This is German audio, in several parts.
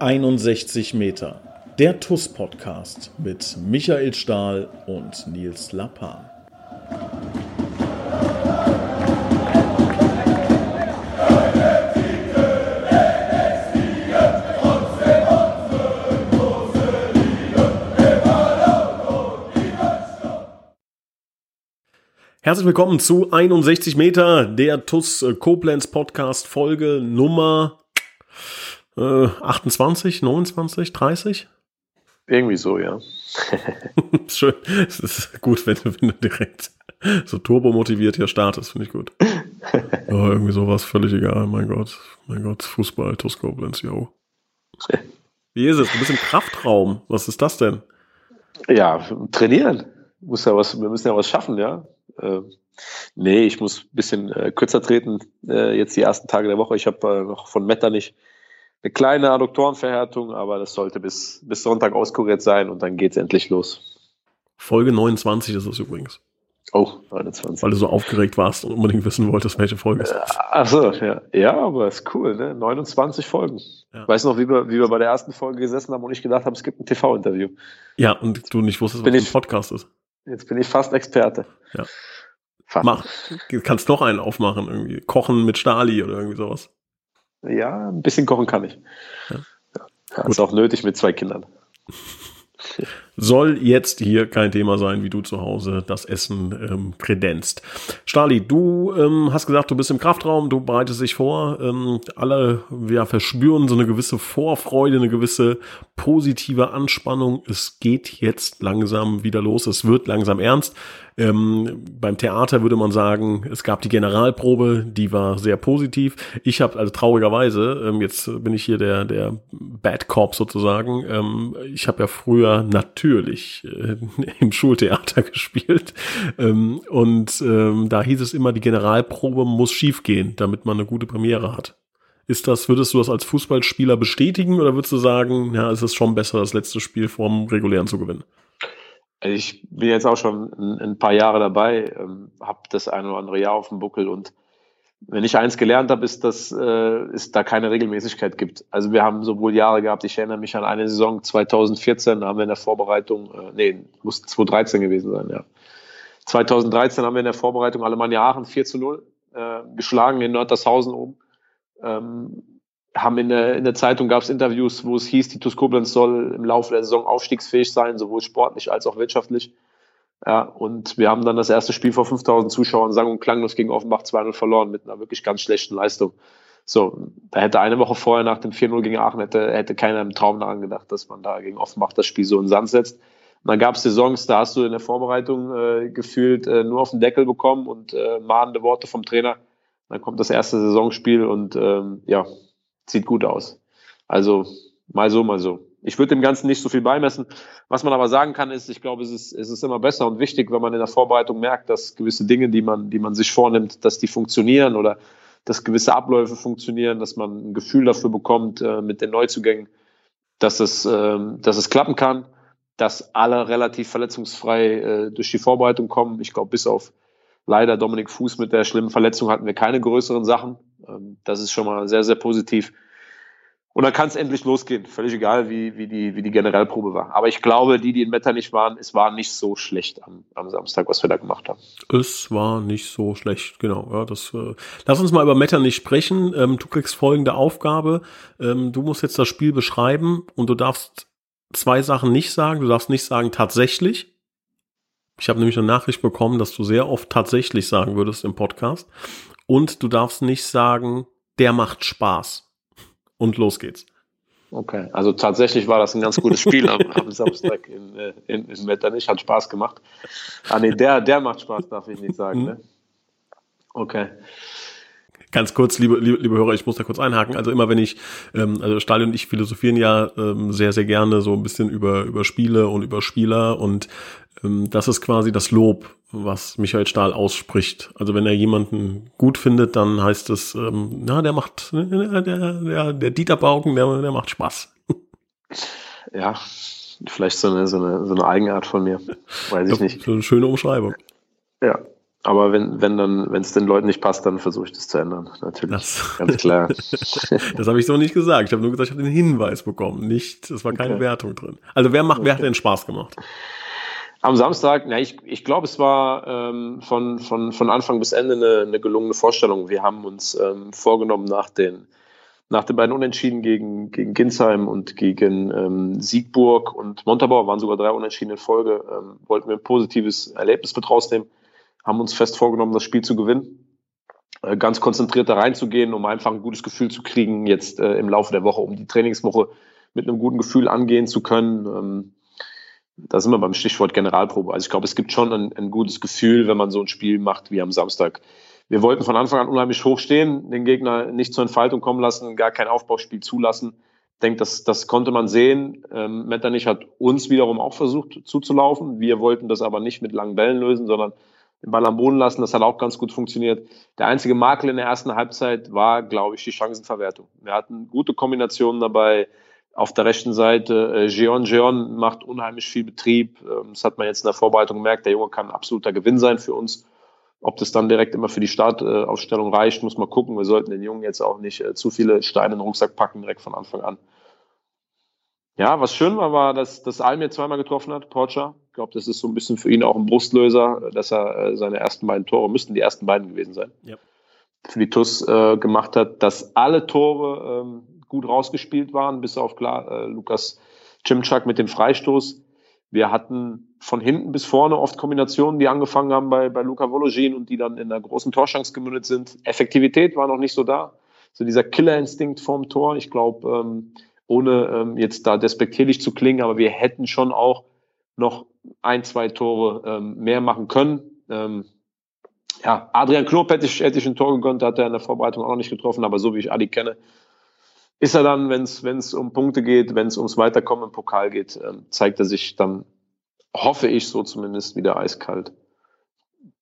61 Meter. Der TUS-Podcast mit Michael Stahl und Nils Lappan. Herzlich willkommen zu 61 Meter, der TUS Koblenz Podcast Folge Nummer äh, 28, 29, 30? Irgendwie so, ja. Schön. Es ist gut, wenn, wenn du direkt so turbomotiviert hier startest, finde ich gut. Aber irgendwie sowas völlig egal. Mein Gott, mein Gott, Fußball, TuS Koblenz, yo. Wie ist es? Du bist im Kraftraum. Was ist das denn? Ja, trainieren. Muss ja was, wir müssen ja was schaffen, ja. Äh, nee, ich muss ein bisschen äh, kürzer treten, äh, jetzt die ersten Tage der Woche. Ich habe äh, noch von Metternich eine kleine Adduktorenverhärtung, aber das sollte bis, bis Sonntag auskuriert sein und dann geht's endlich los. Folge 29 ist es übrigens. Oh, 29. Weil du so aufgeregt warst und unbedingt wissen wolltest, welche Folge es ist. Achso, ja. Ja, aber ist cool, ne? 29 Folgen. Ja. Weißt du noch, wie wir, wie wir bei der ersten Folge gesessen haben und ich gedacht habe, es gibt ein TV-Interview. Ja, und du nicht wusstest, was ein Podcast ist. Jetzt bin ich fast Experte. Ja. Fast. Mach. Du kannst noch einen aufmachen, irgendwie. Kochen mit Stali oder irgendwie sowas. Ja, ein bisschen kochen kann ich. Ja. Ja, ist auch nötig mit zwei Kindern. Soll jetzt hier kein Thema sein, wie du zu Hause das Essen ähm, kredenzt. Stali, du ähm, hast gesagt, du bist im Kraftraum, du bereitest dich vor. Ähm, alle ja, verspüren so eine gewisse Vorfreude, eine gewisse positive Anspannung. Es geht jetzt langsam wieder los, es wird langsam ernst. Ähm, beim Theater würde man sagen, es gab die Generalprobe, die war sehr positiv. Ich habe also traurigerweise, ähm, jetzt bin ich hier der der Bad Cop sozusagen. Ähm, ich habe ja früher natürlich äh, im Schultheater gespielt ähm, und ähm, da hieß es immer, die Generalprobe muss schiefgehen, damit man eine gute Premiere hat. Ist das, würdest du das als Fußballspieler bestätigen oder würdest du sagen, ja, es ist schon besser, das letzte Spiel vorm regulären zu gewinnen? Also ich bin jetzt auch schon ein, ein paar Jahre dabei, ähm, habe das ein oder andere Jahr auf dem Buckel und wenn ich eins gelernt habe, ist, dass äh, es da keine Regelmäßigkeit gibt. Also wir haben sowohl Jahre gehabt, ich erinnere mich an eine Saison 2014, da haben wir in der Vorbereitung, äh, nee, muss 2013 gewesen sein, ja. 2013 haben wir in der Vorbereitung Alemannia Aachen 4 zu 0 äh, geschlagen in Nördershausen oben. Ähm, haben in der, in der Zeitung gab es Interviews, wo es hieß, die TuS Koblenz soll im Laufe der Saison aufstiegsfähig sein, sowohl sportlich als auch wirtschaftlich. Ja, und wir haben dann das erste Spiel vor 5000 Zuschauern sang- und klanglos gegen Offenbach 2-0 verloren mit einer wirklich ganz schlechten Leistung. So, da hätte eine Woche vorher nach dem 4-0 gegen Aachen hätte, hätte keiner im Traum daran gedacht, dass man da gegen Offenbach das Spiel so in den Sand setzt. Und dann gab es Saisons, da hast du in der Vorbereitung äh, gefühlt äh, nur auf den Deckel bekommen und äh, mahnende Worte vom Trainer. Dann kommt das erste Saisonspiel und ähm, ja, sieht gut aus. Also mal so, mal so. Ich würde dem Ganzen nicht so viel beimessen. Was man aber sagen kann, ist, ich glaube, es ist, es ist immer besser und wichtig, wenn man in der Vorbereitung merkt, dass gewisse Dinge, die man, die man sich vornimmt, dass die funktionieren oder dass gewisse Abläufe funktionieren, dass man ein Gefühl dafür bekommt äh, mit den Neuzugängen, dass es, äh, dass es klappen kann, dass alle relativ verletzungsfrei äh, durch die Vorbereitung kommen. Ich glaube, bis auf leider Dominik Fuß mit der schlimmen Verletzung hatten wir keine größeren Sachen. Ähm, das ist schon mal sehr, sehr positiv. Und dann kann es endlich losgehen. Völlig egal, wie, wie, die, wie die Generalprobe war. Aber ich glaube, die, die in Metternich waren, es war nicht so schlecht am, am Samstag, was wir da gemacht haben. Es war nicht so schlecht, genau. Ja, das, äh, lass uns mal über Metternich sprechen. Ähm, du kriegst folgende Aufgabe. Ähm, du musst jetzt das Spiel beschreiben und du darfst zwei Sachen nicht sagen. Du darfst nicht sagen tatsächlich. Ich habe nämlich eine Nachricht bekommen, dass du sehr oft tatsächlich sagen würdest im Podcast. Und du darfst nicht sagen, der macht Spaß. Und los geht's. Okay, also tatsächlich war das ein ganz gutes Spiel am, am Samstag in, äh, in, in Metternich, hat Spaß gemacht. Ah nee, der, der macht Spaß, darf ich nicht sagen. Ne? Okay. Ganz kurz, liebe, liebe, liebe Hörer, ich muss da kurz einhaken. Also immer wenn ich, ähm, also Stali und ich philosophieren ja ähm, sehr, sehr gerne so ein bisschen über, über Spiele und über Spieler und das ist quasi das Lob, was Michael Stahl ausspricht. Also wenn er jemanden gut findet, dann heißt es, ähm, na, der macht, der, der, der Dieter Bauken, der, der macht Spaß. Ja, vielleicht so eine, so eine, so eine Eigenart von mir. Weiß ich ja, nicht. So eine schöne Umschreibung. Ja. Aber wenn, wenn dann, wenn es den Leuten nicht passt, dann versuche ich das zu ändern. Natürlich. Das, Ganz klar. das habe ich so nicht gesagt. Ich habe nur gesagt, ich habe den Hinweis bekommen. Nicht, es war keine okay. Wertung drin. Also wer macht, okay. wer hat denn Spaß gemacht? Am Samstag, na, ich, ich glaube, es war ähm, von, von, von Anfang bis Ende eine, eine gelungene Vorstellung. Wir haben uns ähm, vorgenommen, nach den, nach den beiden Unentschieden gegen, gegen Ginsheim und gegen ähm, Siegburg und Montabaur, waren sogar drei Unentschieden in Folge, ähm, wollten wir ein positives Erlebnis mit rausnehmen haben uns fest vorgenommen, das Spiel zu gewinnen. Äh, ganz konzentriert da reinzugehen, um einfach ein gutes Gefühl zu kriegen, jetzt äh, im Laufe der Woche, um die Trainingswoche mit einem guten Gefühl angehen zu können. Ähm, da sind wir beim Stichwort Generalprobe. Also ich glaube, es gibt schon ein, ein, gutes Gefühl, wenn man so ein Spiel macht wie am Samstag. Wir wollten von Anfang an unheimlich hoch stehen, den Gegner nicht zur Entfaltung kommen lassen, gar kein Aufbauspiel zulassen. Ich denke, das, das konnte man sehen. Ähm, Metternich hat uns wiederum auch versucht zuzulaufen. Wir wollten das aber nicht mit langen Bällen lösen, sondern den Ball am Boden lassen. Das hat auch ganz gut funktioniert. Der einzige Makel in der ersten Halbzeit war, glaube ich, die Chancenverwertung. Wir hatten gute Kombinationen dabei. Auf der rechten Seite, äh, Jeon Jeon macht unheimlich viel Betrieb. Ähm, das hat man jetzt in der Vorbereitung gemerkt. Der Junge kann ein absoluter Gewinn sein für uns. Ob das dann direkt immer für die Startaufstellung reicht, muss man gucken. Wir sollten den Jungen jetzt auch nicht äh, zu viele Steine in den Rucksack packen, direkt von Anfang an. Ja, was schön war, war, dass, dass Almir zweimal getroffen hat, Porcher. Ich glaube, das ist so ein bisschen für ihn auch ein Brustlöser, dass er äh, seine ersten beiden Tore, müssten die ersten beiden gewesen sein, ja. für die TUS äh, gemacht hat, dass alle Tore ähm, gut rausgespielt waren, bis auf klar äh, Lukas Cimczak mit dem Freistoß. Wir hatten von hinten bis vorne oft Kombinationen, die angefangen haben bei, bei Luca Vologin und die dann in einer großen Torschance gemündet sind. Effektivität war noch nicht so da. So dieser Killerinstinkt vorm Tor. Ich glaube, ähm, ohne ähm, jetzt da despektierlich zu klingen, aber wir hätten schon auch noch ein, zwei Tore ähm, mehr machen können. Ähm, ja, Adrian Knob hätte ich, hätte ich ein Tor gegönnt, hat er in der Vorbereitung auch noch nicht getroffen, aber so wie ich Adi kenne, ist er dann, wenn es um Punkte geht, wenn es ums Weiterkommen im Pokal geht, ähm, zeigt er sich dann, hoffe ich so zumindest, wieder eiskalt.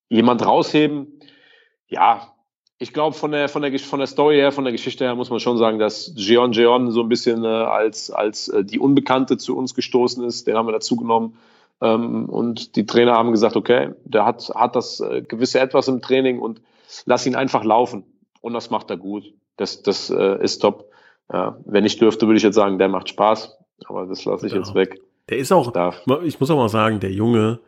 Jemand rausheben, ja, ich glaube, von der, von, der, von der Story her, von der Geschichte her muss man schon sagen, dass Jeon Jeon so ein bisschen äh, als, als äh, die Unbekannte zu uns gestoßen ist. Den haben wir dazu genommen. Ähm, und die Trainer haben gesagt, okay, der hat, hat das äh, gewisse Etwas im Training und lass ihn einfach laufen. Und das macht er gut. Das, das äh, ist top. Ja, wenn ich dürfte, würde ich jetzt sagen, der macht Spaß. Aber das lasse ich ja. jetzt weg. Der ist auch, ich muss auch mal sagen, der Junge,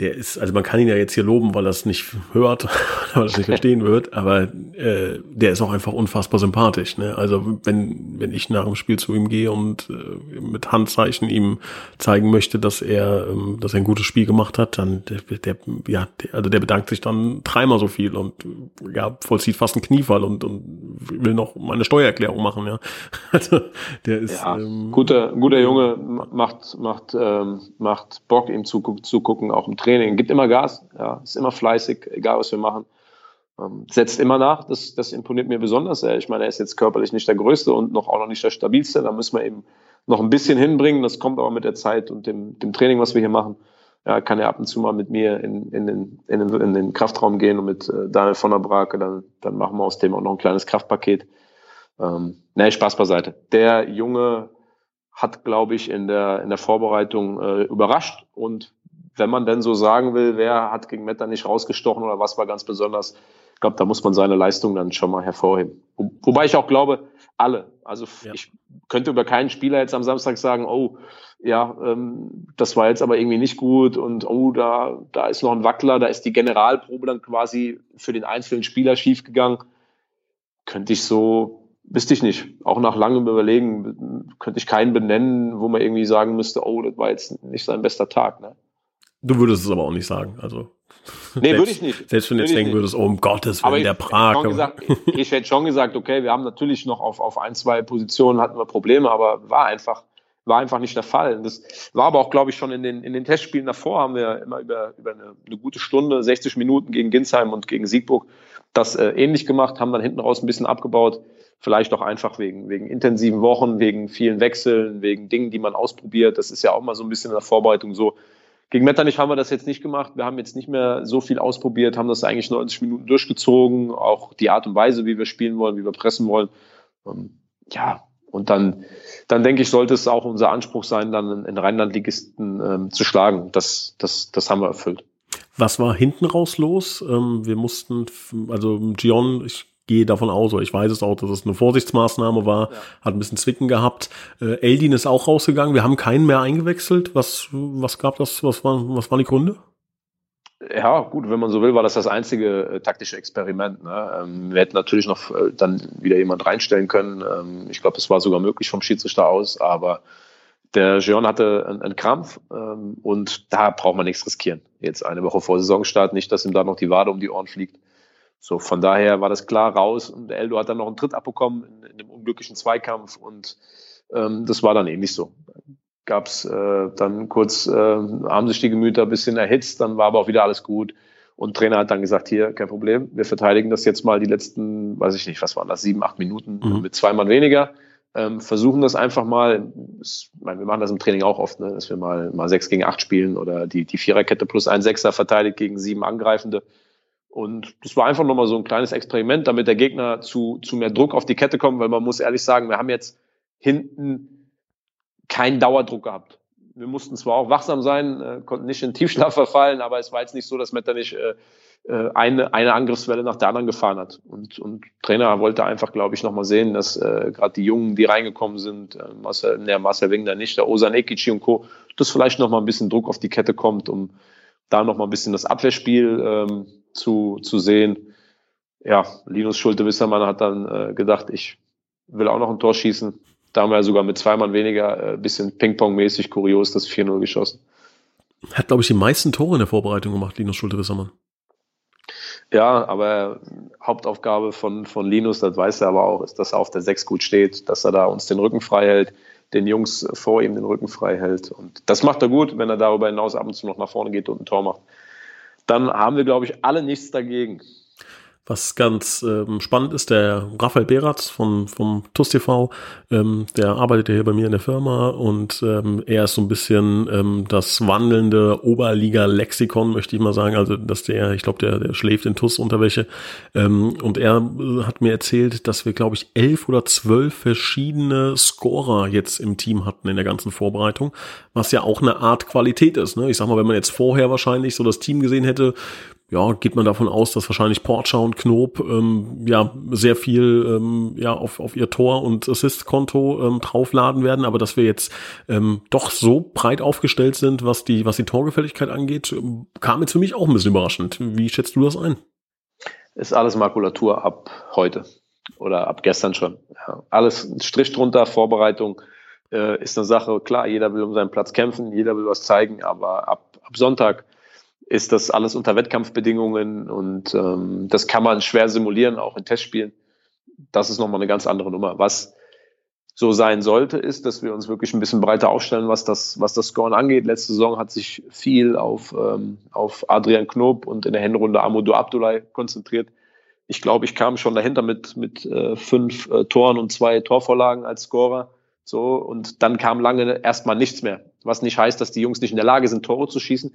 der ist, also man kann ihn ja jetzt hier loben, weil er es nicht hört, weil er es nicht verstehen wird, aber äh, der ist auch einfach unfassbar sympathisch. Ne? Also wenn, wenn ich nach dem Spiel zu ihm gehe und äh, mit Handzeichen ihm zeigen möchte, dass er, ähm, dass er ein gutes Spiel gemacht hat, dann der, der ja, der, also der bedankt sich dann dreimal so viel und ja, vollzieht fast einen Kniefall und, und will noch meine Steuererklärung machen, ja. Also der ist ja, ähm, guter, guter Junge, macht, macht, ähm, macht Bock, ihm zugucken, auch im Training, gibt immer Gas, ja, ist immer fleißig, egal was wir machen. Ähm, setzt immer nach, das, das imponiert mir besonders. Ich meine, er ist jetzt körperlich nicht der Größte und noch auch noch nicht der Stabilste. Da müssen wir eben noch ein bisschen hinbringen. Das kommt aber mit der Zeit und dem, dem Training, was wir hier machen. Ja, kann er ab und zu mal mit mir in, in, den, in, den, in den Kraftraum gehen und mit äh, Daniel von der Brake, dann, dann machen wir aus dem auch noch ein kleines Kraftpaket. Ähm, nee, Spaß beiseite. Der Junge hat, glaube ich, in der, in der Vorbereitung äh, überrascht und wenn man denn so sagen will, wer hat gegen Meta nicht rausgestochen oder was war ganz besonders, ich glaube, da muss man seine Leistung dann schon mal hervorheben. Wo, wobei ich auch glaube, alle. Also ja. ich könnte über keinen Spieler jetzt am Samstag sagen, oh, ja, ähm, das war jetzt aber irgendwie nicht gut und oh, da, da ist noch ein Wackler, da ist die Generalprobe dann quasi für den einzelnen Spieler schiefgegangen. Könnte ich so, wüsste ich nicht. Auch nach langem Überlegen könnte ich keinen benennen, wo man irgendwie sagen müsste, oh, das war jetzt nicht sein bester Tag. Ne? Du würdest es aber auch nicht sagen. Also Nee, würde ich nicht. Selbst wenn du jetzt denken würdest, oh, um Gottes Willen, der Prag. Gesagt, ich hätte schon gesagt, okay, wir haben natürlich noch auf, auf ein, zwei Positionen hatten wir Probleme, aber war einfach, war einfach nicht der Fall. Das war aber auch, glaube ich, schon in den, in den Testspielen davor haben wir immer über, über eine, eine gute Stunde, 60 Minuten gegen Ginsheim und gegen Siegburg das äh, ähnlich gemacht, haben dann hinten raus ein bisschen abgebaut. Vielleicht auch einfach wegen, wegen intensiven Wochen, wegen vielen Wechseln, wegen Dingen, die man ausprobiert. Das ist ja auch mal so ein bisschen in der Vorbereitung so gegen Metternich haben wir das jetzt nicht gemacht. Wir haben jetzt nicht mehr so viel ausprobiert, haben das eigentlich 90 Minuten durchgezogen. Auch die Art und Weise, wie wir spielen wollen, wie wir pressen wollen. Ähm, ja, und dann, dann denke ich, sollte es auch unser Anspruch sein, dann in Rheinland-Ligisten ähm, zu schlagen. Das, das, das haben wir erfüllt. Was war hinten raus los? Ähm, wir mussten, also Gion, ich gehe davon aus, oder ich weiß es auch, dass es eine Vorsichtsmaßnahme war, ja. hat ein bisschen Zwicken gehabt. Äh, Eldin ist auch rausgegangen, wir haben keinen mehr eingewechselt. Was, was gab das, was, war, was waren die Gründe? Ja, gut, wenn man so will, war das das einzige äh, taktische Experiment. Ne? Ähm, wir hätten natürlich noch äh, dann wieder jemand reinstellen können. Ähm, ich glaube, es war sogar möglich vom Schiedsrichter aus, aber der Jean hatte einen, einen Krampf ähm, und da braucht man nichts riskieren. Jetzt eine Woche vor Saisonstart, nicht, dass ihm da noch die Wade um die Ohren fliegt. So, von daher war das klar raus und Eldo hat dann noch einen Tritt abbekommen in, in dem unglücklichen Zweikampf und ähm, das war dann ähnlich so gab es äh, dann kurz, äh, haben sich die Gemüter ein bisschen erhitzt, dann war aber auch wieder alles gut. Und Trainer hat dann gesagt, hier, kein Problem, wir verteidigen das jetzt mal die letzten, weiß ich nicht, was waren das, sieben, acht Minuten mhm. mit zwei Mann weniger. Ähm, versuchen das einfach mal, ich meine, wir machen das im Training auch oft, ne, dass wir mal, mal sechs gegen acht spielen oder die, die Viererkette plus ein Sechser verteidigt gegen sieben Angreifende. Und das war einfach nochmal so ein kleines Experiment, damit der Gegner zu, zu mehr Druck auf die Kette kommt, weil man muss ehrlich sagen, wir haben jetzt hinten keinen Dauerdruck gehabt. Wir mussten zwar auch wachsam sein, äh, konnten nicht in Tiefschlaf verfallen, aber es war jetzt nicht so, dass Metternich äh, äh, eine, eine Angriffswelle nach der anderen gefahren hat. Und, und Trainer wollte einfach, glaube ich, nochmal sehen, dass äh, gerade die Jungen, die reingekommen sind, äh, Marcel, der Marcel Wingner nicht, der Osan Ekici und Co., dass vielleicht nochmal ein bisschen Druck auf die Kette kommt, um da nochmal ein bisschen das Abwehrspiel ähm, zu, zu sehen. Ja, Linus Schulte-Wissermann hat dann äh, gedacht, ich will auch noch ein Tor schießen. Da haben wir sogar mit zwei Mann weniger, äh, bisschen Ping-Pong-mäßig kurios das 4-0 geschossen. Hat, glaube ich, die meisten Tore in der Vorbereitung gemacht, Linus Schulte-Wissermann. Ja, aber Hauptaufgabe von, von Linus, das weiß er aber auch, ist, dass er auf der 6 gut steht, dass er da uns den Rücken frei hält, den Jungs vor ihm den Rücken frei hält. Und das macht er gut, wenn er darüber hinaus ab und zu noch nach vorne geht und ein Tor macht. Dann haben wir, glaube ich, alle nichts dagegen. Was ganz ähm, spannend ist, der Raphael Beratz von, vom TUS TV, ähm, der arbeitet ja hier bei mir in der Firma und ähm, er ist so ein bisschen ähm, das wandelnde Oberliga-Lexikon, möchte ich mal sagen. Also, dass der, ich glaube, der, der schläft in TUS-Unterwäsche. Ähm, und er äh, hat mir erzählt, dass wir, glaube ich, elf oder zwölf verschiedene Scorer jetzt im Team hatten in der ganzen Vorbereitung, was ja auch eine Art Qualität ist. Ne? Ich sag mal, wenn man jetzt vorher wahrscheinlich so das Team gesehen hätte, ja, geht man davon aus, dass wahrscheinlich Portscher und Knob ähm, ja sehr viel ähm, ja auf, auf ihr Tor- und Assist-Konto ähm, draufladen werden, aber dass wir jetzt ähm, doch so breit aufgestellt sind, was die, was die Torgefälligkeit angeht, kam jetzt für mich auch ein bisschen überraschend. Wie schätzt du das ein? Ist alles Makulatur ab heute oder ab gestern schon. Ja, alles Strich drunter, Vorbereitung äh, ist eine Sache. Klar, jeder will um seinen Platz kämpfen, jeder will was zeigen, aber ab, ab Sonntag ist das alles unter Wettkampfbedingungen und ähm, das kann man schwer simulieren, auch in Testspielen. Das ist nochmal eine ganz andere Nummer. Was so sein sollte, ist, dass wir uns wirklich ein bisschen breiter aufstellen, was das, was das Scoren angeht. Letzte Saison hat sich viel auf, ähm, auf Adrian Knob und in der Hinrunde Amadou Abdoulaye konzentriert. Ich glaube, ich kam schon dahinter mit, mit äh, fünf äh, Toren und zwei Torvorlagen als Scorer. So, und dann kam lange erstmal nichts mehr. Was nicht heißt, dass die Jungs nicht in der Lage sind, Tore zu schießen.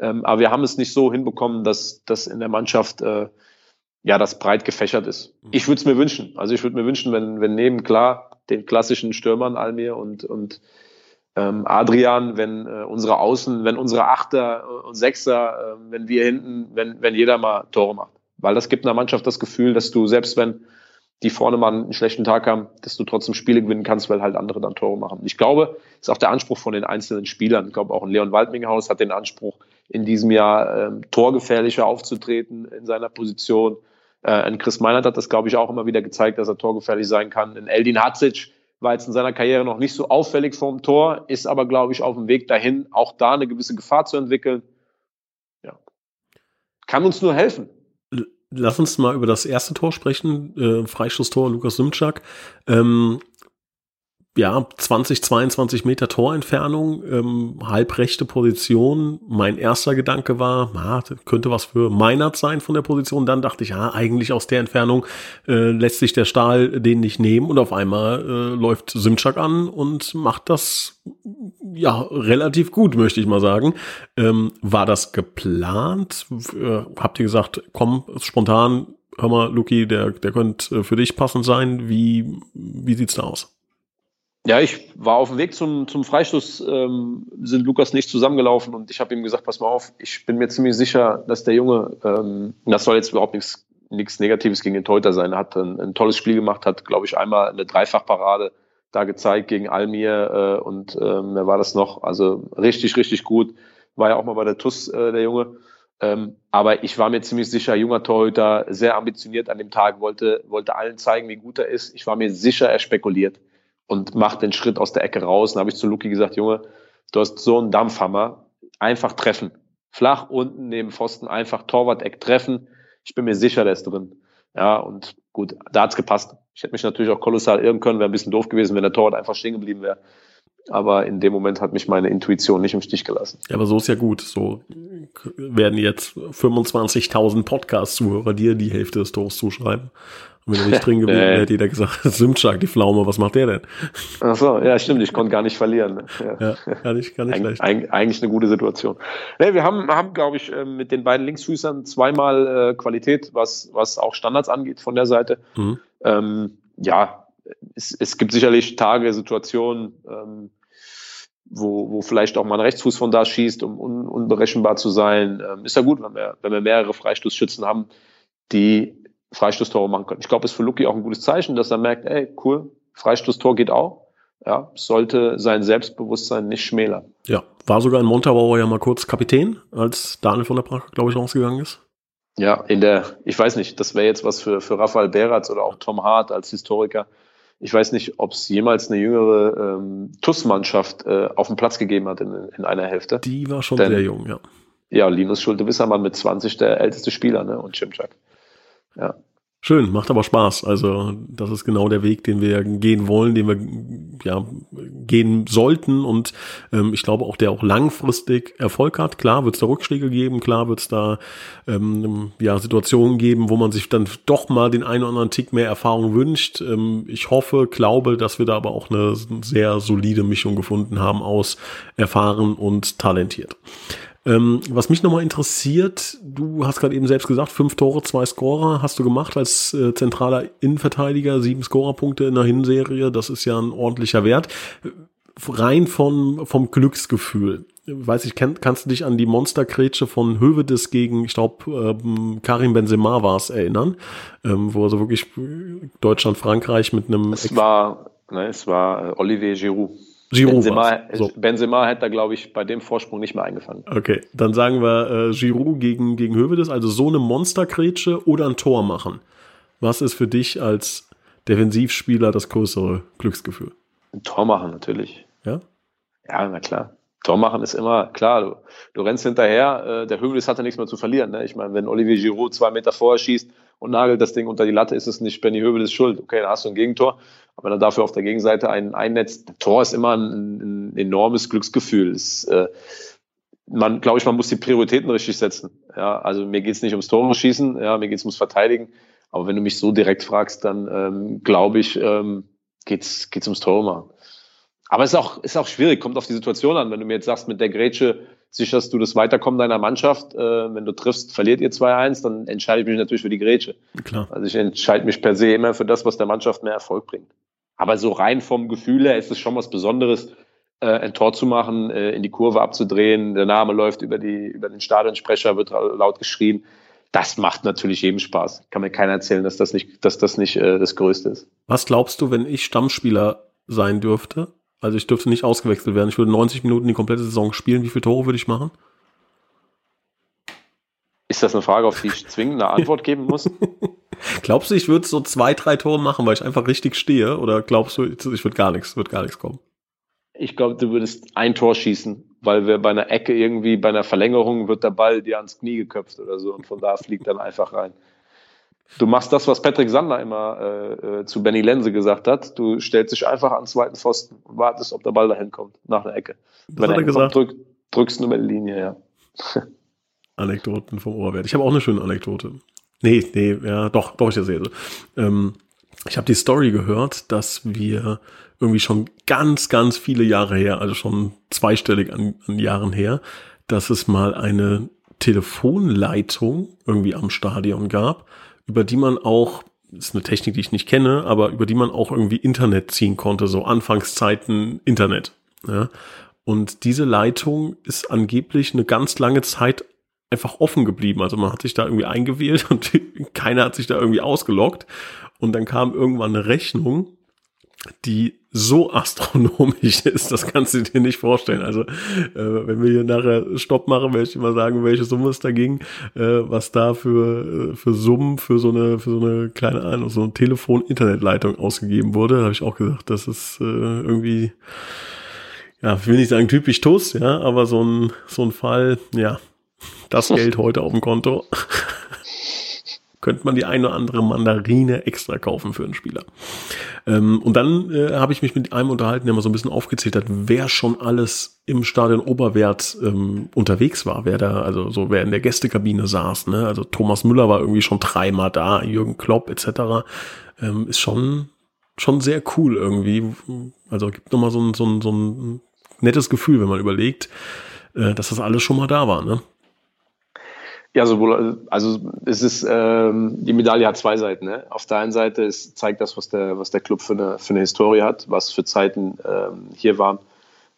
Ähm, aber wir haben es nicht so hinbekommen, dass das in der Mannschaft äh, ja das breit gefächert ist. Mhm. Ich würde es mir wünschen. Also ich würde mir wünschen, wenn, wenn neben klar den klassischen Stürmern Almir und, und ähm, Adrian, wenn äh, unsere Außen, wenn unsere Achter und Sechser, äh, wenn wir hinten, wenn, wenn jeder mal Tore macht. Weil das gibt einer Mannschaft das Gefühl, dass du selbst wenn die vorne mal einen schlechten Tag haben, dass du trotzdem Spiele gewinnen kannst, weil halt andere dann Tore machen. Ich glaube, ist auch der Anspruch von den einzelnen Spielern. Ich glaube, auch ein Leon Waldminghaus hat den Anspruch, in diesem Jahr ähm, torgefährlicher aufzutreten in seiner Position. Äh, Chris Meinert hat das, glaube ich, auch immer wieder gezeigt, dass er torgefährlich sein kann. Ein Eldin Hatzic war jetzt in seiner Karriere noch nicht so auffällig vorm Tor, ist aber, glaube ich, auf dem Weg dahin, auch da eine gewisse Gefahr zu entwickeln. Ja. Kann uns nur helfen. Lass uns mal über das erste Tor sprechen. Äh, Freistoßtor Lukas Simczak. Ähm, ja, 20, 22 Meter Torentfernung, ähm, halbrechte Position. Mein erster Gedanke war, ah, könnte was für Meinert sein von der Position. Dann dachte ich, ja, eigentlich aus der Entfernung äh, lässt sich der Stahl den nicht nehmen. Und auf einmal äh, läuft Simczak an und macht das ja relativ gut, möchte ich mal sagen. Ähm, war das geplant? Äh, habt ihr gesagt, komm, spontan, hör mal, Luki, der, der könnte äh, für dich passend sein. Wie, wie sieht's da aus? Ja, ich war auf dem Weg zum, zum Freistoß, ähm, sind Lukas nicht zusammengelaufen und ich habe ihm gesagt, pass mal auf, ich bin mir ziemlich sicher, dass der Junge, ähm, das soll jetzt überhaupt nichts, nichts Negatives gegen den Teuter sein, hat ein, ein tolles Spiel gemacht, hat, glaube ich, einmal eine Dreifachparade da gezeigt gegen Almir äh, und ähm, wer war das noch? Also richtig, richtig gut. War ja auch mal bei der TUS äh, der Junge. Ähm, aber ich war mir ziemlich sicher, junger Torhüter, sehr ambitioniert an dem Tag, wollte, wollte allen zeigen, wie gut er ist. Ich war mir sicher, er spekuliert und macht den Schritt aus der Ecke raus. Dann habe ich zu Luki gesagt, Junge, du hast so einen Dampfhammer, einfach treffen. Flach unten neben Pfosten, einfach Torwart-Eck treffen. Ich bin mir sicher, der ist drin. Ja, und gut, da hat's gepasst. Ich hätte mich natürlich auch kolossal irren können, wäre ein bisschen doof gewesen, wenn der Torwart einfach stehen geblieben wäre. Aber in dem Moment hat mich meine Intuition nicht im Stich gelassen. Ja, aber so ist ja gut. So werden jetzt 25.000 Podcast-Zuhörer dir die Hälfte des Tors zuschreiben. Und wenn er nicht drin gewesen wäre, hätte jeder gesagt, Simchak, die Pflaume, was macht der denn? Ach so, ja, stimmt, ich konnte gar nicht verlieren. Ja, ja gar nicht, gar nicht Eig schlecht. Eig eigentlich eine gute Situation. Nee, wir haben, haben glaube ich, ähm, mit den beiden Linksfüßern zweimal äh, Qualität, was, was auch Standards angeht von der Seite. Mhm. Ähm, ja, es, es gibt sicherlich Tage, Situationen, ähm, wo, wo vielleicht auch mal ein Rechtsfuß von da schießt, um un, unberechenbar zu sein. Ähm, ist ja gut, wenn wir, wenn wir mehrere Freistoßschützen haben, die Freistoßtore machen können. Ich glaube, es ist für Luki auch ein gutes Zeichen, dass er merkt, ey, cool, Freistoßtor geht auch. Ja, sollte sein Selbstbewusstsein nicht schmälern. Ja, war sogar in Montabaur ja mal kurz Kapitän, als Daniel von der Pracht, glaube ich, rausgegangen ist. Ja, in der, ich weiß nicht, das wäre jetzt was für, für Raphael Beratz oder auch Tom Hart als Historiker. Ich weiß nicht, ob es jemals eine jüngere ähm, TUS-Mannschaft äh, auf dem Platz gegeben hat in, in einer Hälfte. Die war schon Denn, sehr jung, ja. Ja, Linus Schulte-Wissermann mit 20 der älteste Spieler, ne? Und Chimchak. Ja. Schön, macht aber Spaß. Also das ist genau der Weg, den wir gehen wollen, den wir ja gehen sollten und ähm, ich glaube auch, der auch langfristig Erfolg hat. Klar wird es da Rückschläge geben, klar wird es da ähm, ja Situationen geben, wo man sich dann doch mal den einen oder anderen Tick mehr Erfahrung wünscht. Ähm, ich hoffe, glaube, dass wir da aber auch eine sehr solide Mischung gefunden haben aus erfahren und talentiert. Ähm, was mich nochmal interessiert, du hast gerade eben selbst gesagt, fünf Tore, zwei Scorer hast du gemacht als äh, zentraler Innenverteidiger, sieben Scorerpunkte in der Hinserie, das ist ja ein ordentlicher Wert. Rein von, vom Glücksgefühl. Weiß ich, kann, kannst du dich an die Monsterkretsche von Hövedes gegen, ich glaube, ähm, Karim Benzema war es, erinnern? Ähm, wo also wirklich Deutschland, Frankreich mit einem... Es war, ne, es war äh, Olivier Giroud. Giroud Benzema, so. Benzema hätte da, glaube ich, bei dem Vorsprung nicht mehr eingefangen. Okay, dann sagen wir äh, Giroud gegen, gegen Hövedes, also so eine Monsterkretsche oder ein Tor machen. Was ist für dich als Defensivspieler das größere Glücksgefühl? Ein Tor machen, natürlich. Ja? Ja, na klar. Tor machen ist immer klar. Du, du rennst hinterher. Äh, der Hövedes hat ja nichts mehr zu verlieren. Ne? Ich meine, wenn Olivier Giroud zwei Meter vorher schießt und nagelt das Ding unter die Latte, ist es nicht Benny Hövedes Schuld. Okay, dann hast du ein Gegentor. Aber wenn er dafür auf der Gegenseite ein einnetzt, Tor ist immer ein, ein enormes Glücksgefühl. Es, äh, man, glaube ich, man muss die Prioritäten richtig setzen. Ja, also mir geht's nicht ums Tore schießen, ja, mir geht's ums Verteidigen. Aber wenn du mich so direkt fragst, dann ähm, glaube ich, ähm, geht's geht's ums Tore machen. Aber es ist auch, ist auch schwierig, kommt auf die Situation an. Wenn du mir jetzt sagst, mit der Grätsche sicherst du das Weiterkommen deiner Mannschaft. Äh, wenn du triffst, verliert ihr 2-1, dann entscheide ich mich natürlich für die Grätsche. Klar. Also ich entscheide mich per se immer für das, was der Mannschaft mehr Erfolg bringt. Aber so rein vom Gefühl her ist es schon was Besonderes, äh, ein Tor zu machen, äh, in die Kurve abzudrehen. Der Name läuft über, die, über den Stadionsprecher, wird laut geschrien. Das macht natürlich jedem Spaß. Kann mir keiner erzählen, dass das nicht, dass das, nicht äh, das Größte ist. Was glaubst du, wenn ich Stammspieler sein dürfte? Also ich dürfte nicht ausgewechselt werden. Ich würde 90 Minuten die komplette Saison spielen. Wie viele Tore würde ich machen? Ist das eine Frage, auf die ich zwingend eine Antwort geben muss? glaubst du, ich würde so zwei, drei Tore machen, weil ich einfach richtig stehe? Oder glaubst du, ich würde gar nichts, wird gar nichts kommen? Ich glaube, du würdest ein Tor schießen, weil wir bei einer Ecke irgendwie, bei einer Verlängerung wird der Ball dir ans Knie geköpft oder so und von da fliegt dann einfach rein. Du machst das, was Patrick Sander immer äh, äh, zu Benny Lense gesagt hat. Du stellst dich einfach an den zweiten Pfosten und wartest, ob der Ball dahin kommt, nach einer Ecke. Das Wenn er gesagt. Kommt, drück, drückst du über die Linie, ja. Anekdoten vom Ohrwert. Ich habe auch eine schöne Anekdote. Nee, nee, ja, doch, doch, ich erzähle. Ähm, ich habe die Story gehört, dass wir irgendwie schon ganz, ganz viele Jahre her, also schon zweistellig an, an Jahren her, dass es mal eine Telefonleitung irgendwie am Stadion gab, über die man auch ist eine Technik, die ich nicht kenne, aber über die man auch irgendwie Internet ziehen konnte, so Anfangszeiten Internet. Ja. Und diese Leitung ist angeblich eine ganz lange Zeit einfach offen geblieben. Also man hat sich da irgendwie eingewählt und keiner hat sich da irgendwie ausgelockt. Und dann kam irgendwann eine Rechnung, die so astronomisch ist, das kannst du dir nicht vorstellen. Also äh, wenn wir hier nachher Stopp machen, werde ich mal sagen, welche Summe es da ging, äh, was da für, äh, für Summen für so eine, für so eine kleine Ahnung, so eine Telefon-Internetleitung ausgegeben wurde. Da habe ich auch gesagt, das ist äh, irgendwie, ja, ich will nicht sagen typisch TUS, ja, aber so ein, so ein Fall, ja, das Geld heute auf dem Konto könnte man die eine oder andere Mandarine extra kaufen für einen Spieler. Ähm, und dann äh, habe ich mich mit einem unterhalten, der mal so ein bisschen aufgezählt hat, wer schon alles im Stadion Oberwert ähm, unterwegs war, wer da, also so wer in der Gästekabine saß. Ne? Also Thomas Müller war irgendwie schon dreimal da, Jürgen Klopp etc. Ähm, ist schon schon sehr cool irgendwie. Also gibt nochmal so ein, so, ein, so ein nettes Gefühl, wenn man überlegt, äh, dass das alles schon mal da war. Ne? Ja, sowohl, also es ist, ähm, die Medaille hat zwei Seiten. Ne? Auf der einen Seite ist, zeigt das, was der, was der Club für eine, für eine Historie hat, was für Zeiten ähm, hier waren.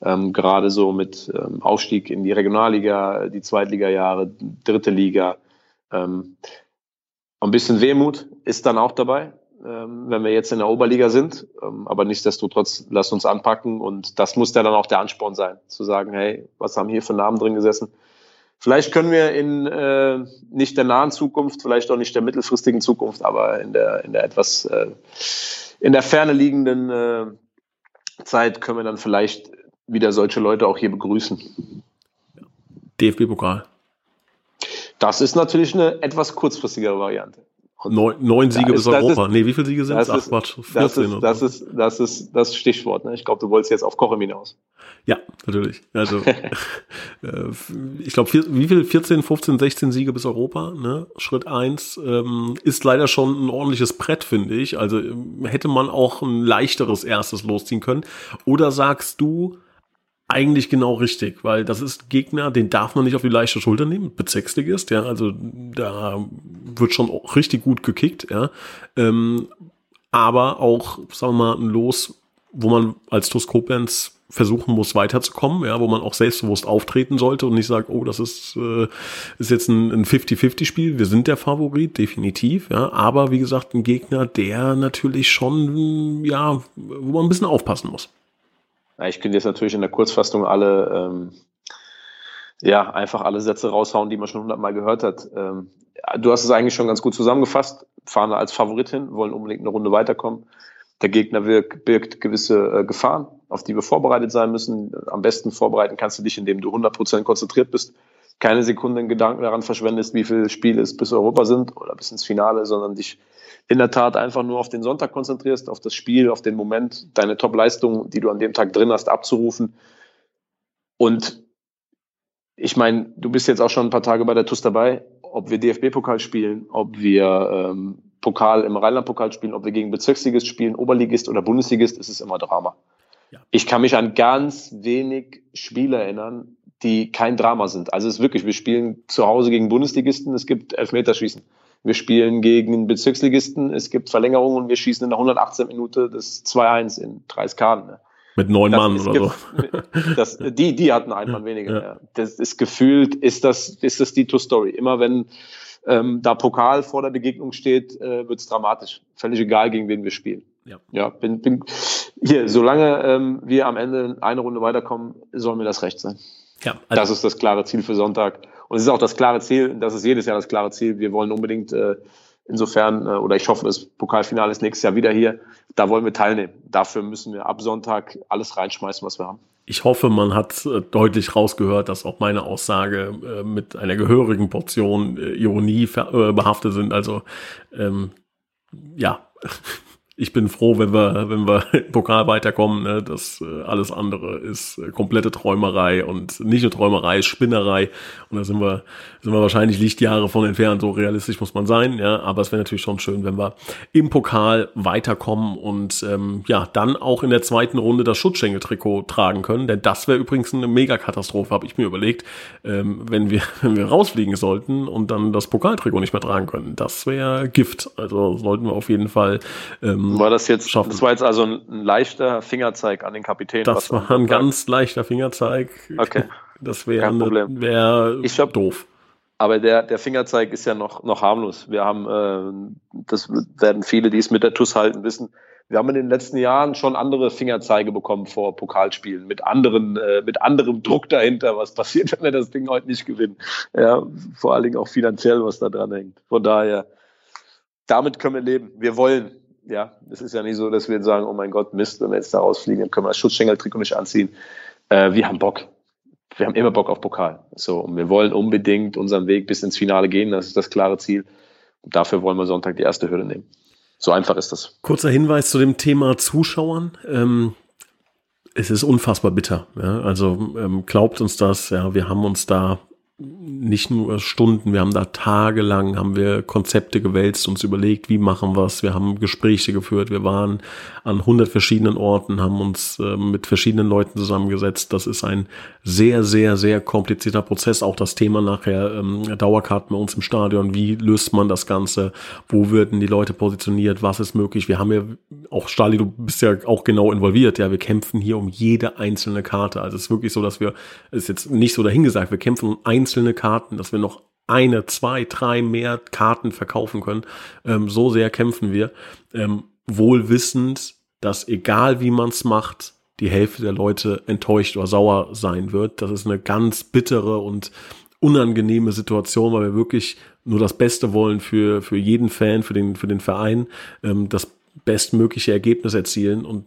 Ähm, gerade so mit ähm, Aufstieg in die Regionalliga, die Zweitliga-Jahre, dritte Liga. Ähm, ein bisschen Wehmut ist dann auch dabei, ähm, wenn wir jetzt in der Oberliga sind. Ähm, aber nichtsdestotrotz, lasst uns anpacken und das muss ja dann auch der Ansporn sein, zu sagen, hey, was haben hier für Namen drin gesessen? Vielleicht können wir in äh, nicht der nahen Zukunft, vielleicht auch nicht der mittelfristigen Zukunft, aber in der, in der etwas äh, in der Ferne liegenden äh, Zeit können wir dann vielleicht wieder solche Leute auch hier begrüßen. DFB-Pokal. Das ist natürlich eine etwas kurzfristigere Variante. Neun, neun Siege bis Europa. nee, wie viele Siege sind es? Ach, Quatsch, 14 das ist, das ist, das ist das Stichwort. Ne? Ich glaube, du wolltest jetzt auf Koche hinaus. Natürlich. Also, äh, ich glaube, wie viel? 14, 15, 16 Siege bis Europa. Ne? Schritt eins ähm, ist leider schon ein ordentliches Brett, finde ich. Also ähm, hätte man auch ein leichteres erstes losziehen können. Oder sagst du, eigentlich genau richtig, weil das ist Gegner, den darf man nicht auf die leichte Schulter nehmen, Bezirksligist, ja, also da wird schon auch richtig gut gekickt, ja, ähm, aber auch, sagen wir mal, ein Los, wo man als TuS Koblenz versuchen muss, weiterzukommen, ja, wo man auch selbstbewusst auftreten sollte und nicht sagt, oh, das ist, äh, ist jetzt ein, ein 50-50-Spiel, wir sind der Favorit, definitiv, ja, aber wie gesagt, ein Gegner, der natürlich schon, ja, wo man ein bisschen aufpassen muss. Ja, ich könnte jetzt natürlich in der Kurzfassung alle, ähm, ja, einfach alle Sätze raushauen, die man schon hundertmal gehört hat. Ähm, du hast es eigentlich schon ganz gut zusammengefasst. Fahren als Favorit hin, wollen unbedingt eine Runde weiterkommen. Der Gegner wirkt, birgt gewisse äh, Gefahren, auf die wir vorbereitet sein müssen. Am besten vorbereiten kannst du dich, indem du 100% konzentriert bist, keine Sekunde in Gedanken daran verschwendest, wie viele Spiele es bis Europa sind oder bis ins Finale, sondern dich in der Tat einfach nur auf den Sonntag konzentrierst, auf das Spiel, auf den Moment, deine Top-Leistung, die du an dem Tag drin hast, abzurufen. Und ich meine, du bist jetzt auch schon ein paar Tage bei der TUS dabei, ob wir DFB-Pokal spielen, ob wir ähm, Pokal im Rheinland-Pokal spielen, ob wir gegen Bezirksligist spielen, Oberligist oder Bundesligist, ist es immer Drama. Ja. Ich kann mich an ganz wenig Spiele erinnern, die kein Drama sind. Also es ist wirklich, wir spielen zu Hause gegen Bundesligisten, es gibt Elfmeterschießen. Wir spielen gegen Bezirksligisten, es gibt Verlängerungen und wir schießen in der 118 Minute das 2-1 in Dreiskahlen. Ne? Mit neun das Mann oder so. Das, die, die hatten einen Mann weniger. Ja. Ja. Das ist gefühlt, ist das, ist das die Two-Story. Immer wenn ähm, da Pokal vor der Begegnung steht, äh, wird es dramatisch. Völlig egal, gegen wen wir spielen. Ja, ja bin, bin hier, solange ähm, wir am Ende eine Runde weiterkommen, soll mir das recht sein. Ja, also das ist das klare Ziel für Sonntag. Und es ist auch das klare Ziel, das ist jedes Jahr das klare Ziel. Wir wollen unbedingt äh, insofern, äh, oder ich hoffe, das Pokalfinale ist nächstes Jahr wieder hier. Da wollen wir teilnehmen. Dafür müssen wir ab Sonntag alles reinschmeißen, was wir haben. Ich hoffe, man hat äh, deutlich rausgehört, dass auch meine Aussage äh, mit einer gehörigen Portion äh, Ironie äh, behaftet sind. Also ähm, ja, ich bin froh, wenn wir, wenn wir im Pokal weiterkommen. Ne? Das äh, alles andere ist äh, komplette Träumerei und nicht nur Träumerei, Spinnerei. Und da sind wir, sind wir wahrscheinlich Lichtjahre von entfernt. So realistisch muss man sein. Ja, aber es wäre natürlich schon schön, wenn wir im Pokal weiterkommen und ähm, ja dann auch in der zweiten Runde das Schutzschenkel-Trikot tragen können. Denn das wäre übrigens eine Megakatastrophe, habe ich mir überlegt, ähm, wenn wir wenn wir rausfliegen sollten und dann das Pokaltrikot nicht mehr tragen können. Das wäre Gift. Also sollten wir auf jeden Fall ähm, ähm, war das jetzt, schaffen. das war jetzt also ein, leichter Fingerzeig an den Kapitän. Das war ein ganz leichter Fingerzeig. Okay. Das wäre wär doof. Aber der, der Fingerzeig ist ja noch, noch harmlos. Wir haben, äh, das werden viele, die es mit der TUS halten, wissen. Wir haben in den letzten Jahren schon andere Fingerzeige bekommen vor Pokalspielen mit anderen, äh, mit anderem Druck dahinter. Was passiert, wenn wir das Ding heute nicht gewinnen? Ja, vor allen Dingen auch finanziell, was da dran hängt. Von daher, damit können wir leben. Wir wollen ja, es ist ja nicht so, dass wir sagen, oh mein Gott, Mist, wenn wir jetzt da rausfliegen, dann können wir das Schutzschengeltrikot nicht anziehen. Äh, wir haben Bock. Wir haben immer Bock auf Pokal. So, und wir wollen unbedingt unseren Weg bis ins Finale gehen. Das ist das klare Ziel. Und dafür wollen wir Sonntag die erste Hürde nehmen. So einfach ist das. Kurzer Hinweis zu dem Thema Zuschauern. Ähm, es ist unfassbar bitter. Ja? Also ähm, glaubt uns das. Ja, wir haben uns da nicht nur Stunden, wir haben da tagelang, haben wir Konzepte gewälzt, uns überlegt, wie machen wir es. Wir haben Gespräche geführt, wir waren an hundert verschiedenen Orten, haben uns äh, mit verschiedenen Leuten zusammengesetzt. Das ist ein sehr, sehr, sehr komplizierter Prozess. Auch das Thema nachher ähm, Dauerkarten bei uns im Stadion. Wie löst man das Ganze? Wo würden die Leute positioniert? Was ist möglich? Wir haben ja auch, Stali, du bist ja auch genau involviert. Ja, wir kämpfen hier um jede einzelne Karte. Also es ist wirklich so, dass wir, es ist jetzt nicht so dahingesagt, wir kämpfen um einzelne Karten, dass wir noch eine, zwei, drei mehr Karten verkaufen können. Ähm, so sehr kämpfen wir. Ähm, wohl wissend, dass egal wie man es macht, die Hälfte der Leute enttäuscht oder sauer sein wird. Das ist eine ganz bittere und unangenehme Situation, weil wir wirklich nur das Beste wollen für, für jeden Fan, für den, für den Verein, ähm, das bestmögliche Ergebnis erzielen und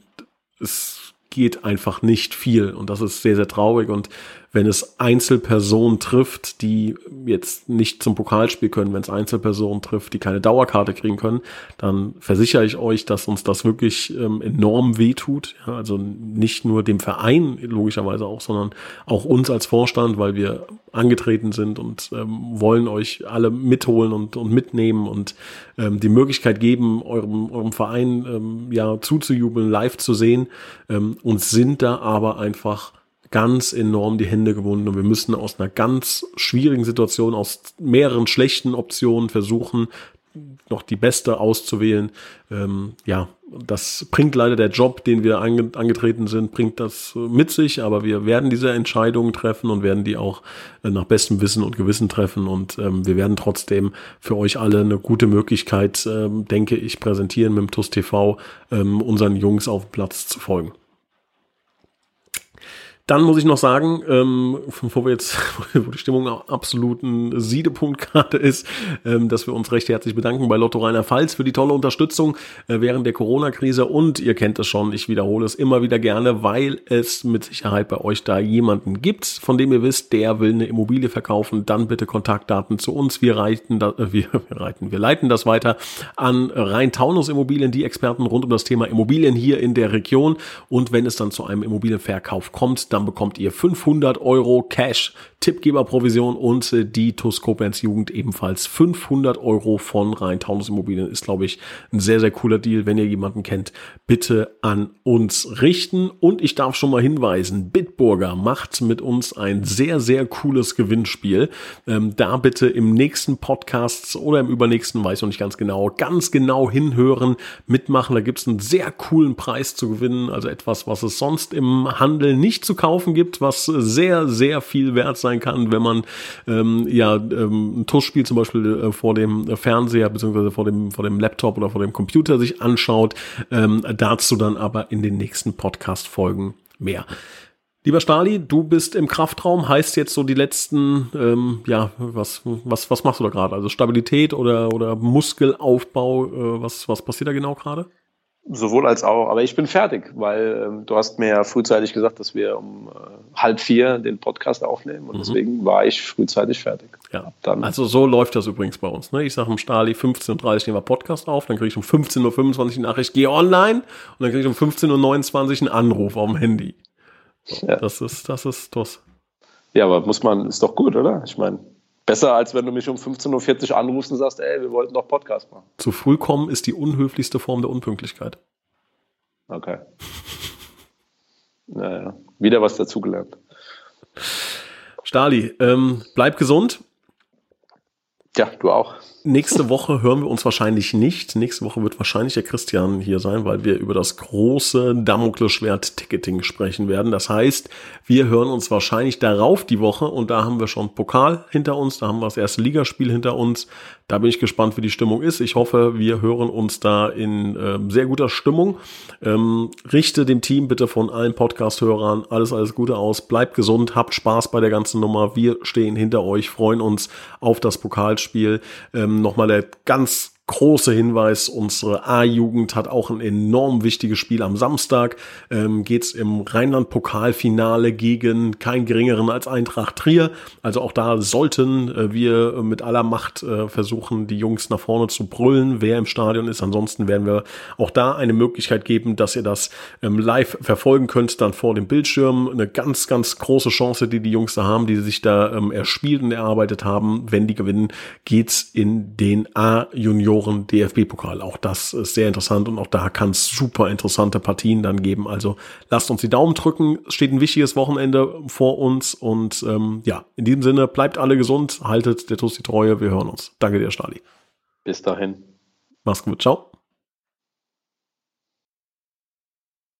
es geht einfach nicht viel und das ist sehr, sehr traurig und wenn es Einzelpersonen trifft, die jetzt nicht zum Pokalspiel können, wenn es Einzelpersonen trifft, die keine Dauerkarte kriegen können, dann versichere ich euch, dass uns das wirklich ähm, enorm wehtut. Ja, also nicht nur dem Verein logischerweise auch, sondern auch uns als Vorstand, weil wir angetreten sind und ähm, wollen euch alle mitholen und, und mitnehmen und ähm, die Möglichkeit geben, eurem, eurem Verein ähm, ja zuzujubeln, live zu sehen ähm, und sind da aber einfach ganz enorm die Hände gewunden und wir müssen aus einer ganz schwierigen Situation, aus mehreren schlechten Optionen versuchen, noch die beste auszuwählen. Ähm, ja, das bringt leider der Job, den wir ange angetreten sind, bringt das mit sich, aber wir werden diese Entscheidungen treffen und werden die auch äh, nach bestem Wissen und Gewissen treffen und ähm, wir werden trotzdem für euch alle eine gute Möglichkeit, ähm, denke ich, präsentieren mit dem TUS TV, ähm, unseren Jungs auf dem Platz zu folgen. Dann muss ich noch sagen, ähm, bevor wir jetzt, wo die Stimmung am absoluten Siedepunkt gerade ist, ähm, dass wir uns recht herzlich bedanken bei Lotto Rainer Pfalz für die tolle Unterstützung äh, während der Corona-Krise. Und ihr kennt es schon, ich wiederhole es immer wieder gerne, weil es mit Sicherheit bei euch da jemanden gibt, von dem ihr wisst, der will eine Immobilie verkaufen. Dann bitte Kontaktdaten zu uns. Wir reiten, da, äh, wir, wir reiten, wir leiten das weiter an Rhein-Taunus Immobilien, die Experten rund um das Thema Immobilien hier in der Region. Und wenn es dann zu einem Immobilienverkauf kommt, dann bekommt ihr 500 Euro Cash, Tippgeberprovision und äh, die TUS Koblenz Jugend ebenfalls 500 Euro von Rhein-Taunus Immobilien. Ist, glaube ich, ein sehr, sehr cooler Deal. Wenn ihr jemanden kennt, bitte an uns richten. Und ich darf schon mal hinweisen, Bitburger macht mit uns ein sehr, sehr cooles Gewinnspiel. Ähm, da bitte im nächsten Podcast oder im übernächsten, weiß ich noch nicht ganz genau, ganz genau hinhören, mitmachen. Da gibt es einen sehr coolen Preis zu gewinnen. Also etwas, was es sonst im Handel nicht zu kaufen kaufen gibt, was sehr, sehr viel wert sein kann, wenn man ähm, ja ähm, ein TUS-Spiel zum Beispiel äh, vor dem Fernseher beziehungsweise vor dem, vor dem Laptop oder vor dem Computer sich anschaut. Ähm, dazu dann aber in den nächsten Podcast-Folgen mehr. Lieber Stali, du bist im Kraftraum, heißt jetzt so die letzten, ähm, ja, was, was, was machst du da gerade? Also Stabilität oder, oder Muskelaufbau, äh, was, was passiert da genau gerade? Sowohl als auch, aber ich bin fertig, weil ähm, du hast mir ja frühzeitig gesagt, dass wir um äh, halb vier den Podcast aufnehmen und mhm. deswegen war ich frühzeitig fertig. Ja. Dann also so läuft das übrigens bei uns. Ne? Ich sage um Stali 15.30 Uhr nehmen wir Podcast auf, dann kriege ich um 15.25 Uhr eine Nachricht, gehe online und dann kriege ich um 15.29 Uhr einen Anruf auf dem Handy. Ja. Das ist, das ist das. Ja, aber muss man, ist doch gut, oder? Ich meine, besser als wenn du mich um 15.40 Uhr anrufst und sagst, ey, wir wollten doch Podcast machen. Zu früh kommen ist die unhöflichste Form der Unpünktlichkeit. Okay. naja, wieder was dazugelernt. Stali, ähm, bleib gesund. Ja, du auch. Nächste Woche hören wir uns wahrscheinlich nicht. Nächste Woche wird wahrscheinlich der Christian hier sein, weil wir über das große Damoklesschwert-Ticketing sprechen werden. Das heißt, wir hören uns wahrscheinlich darauf die Woche und da haben wir schon Pokal hinter uns, da haben wir das erste Ligaspiel hinter uns. Da bin ich gespannt, wie die Stimmung ist. Ich hoffe, wir hören uns da in äh, sehr guter Stimmung. Ähm, richte dem Team bitte von allen Podcast-Hörern alles, alles Gute aus. Bleibt gesund, habt Spaß bei der ganzen Nummer. Wir stehen hinter euch, freuen uns auf das Pokalspiel. Ähm, Nochmal der ganz große Hinweis, unsere A-Jugend hat auch ein enorm wichtiges Spiel am Samstag. Ähm, geht's im Rheinland-Pokalfinale gegen kein geringeren als Eintracht Trier. Also auch da sollten äh, wir mit aller Macht äh, versuchen, die Jungs nach vorne zu brüllen, wer im Stadion ist. Ansonsten werden wir auch da eine Möglichkeit geben, dass ihr das ähm, live verfolgen könnt, dann vor dem Bildschirm. Eine ganz, ganz große Chance, die die Jungs da haben, die sich da ähm, erspielt und erarbeitet haben. Wenn die gewinnen, geht's in den A-Junior Junioren DFB-Pokal. Auch das ist sehr interessant und auch da kann es super interessante Partien dann geben. Also lasst uns die Daumen drücken. Es steht ein wichtiges Wochenende vor uns und ähm, ja, in diesem Sinne bleibt alle gesund, haltet der Tussi Treue. Wir hören uns. Danke dir, Stali. Bis dahin. Mach's gut. Ciao.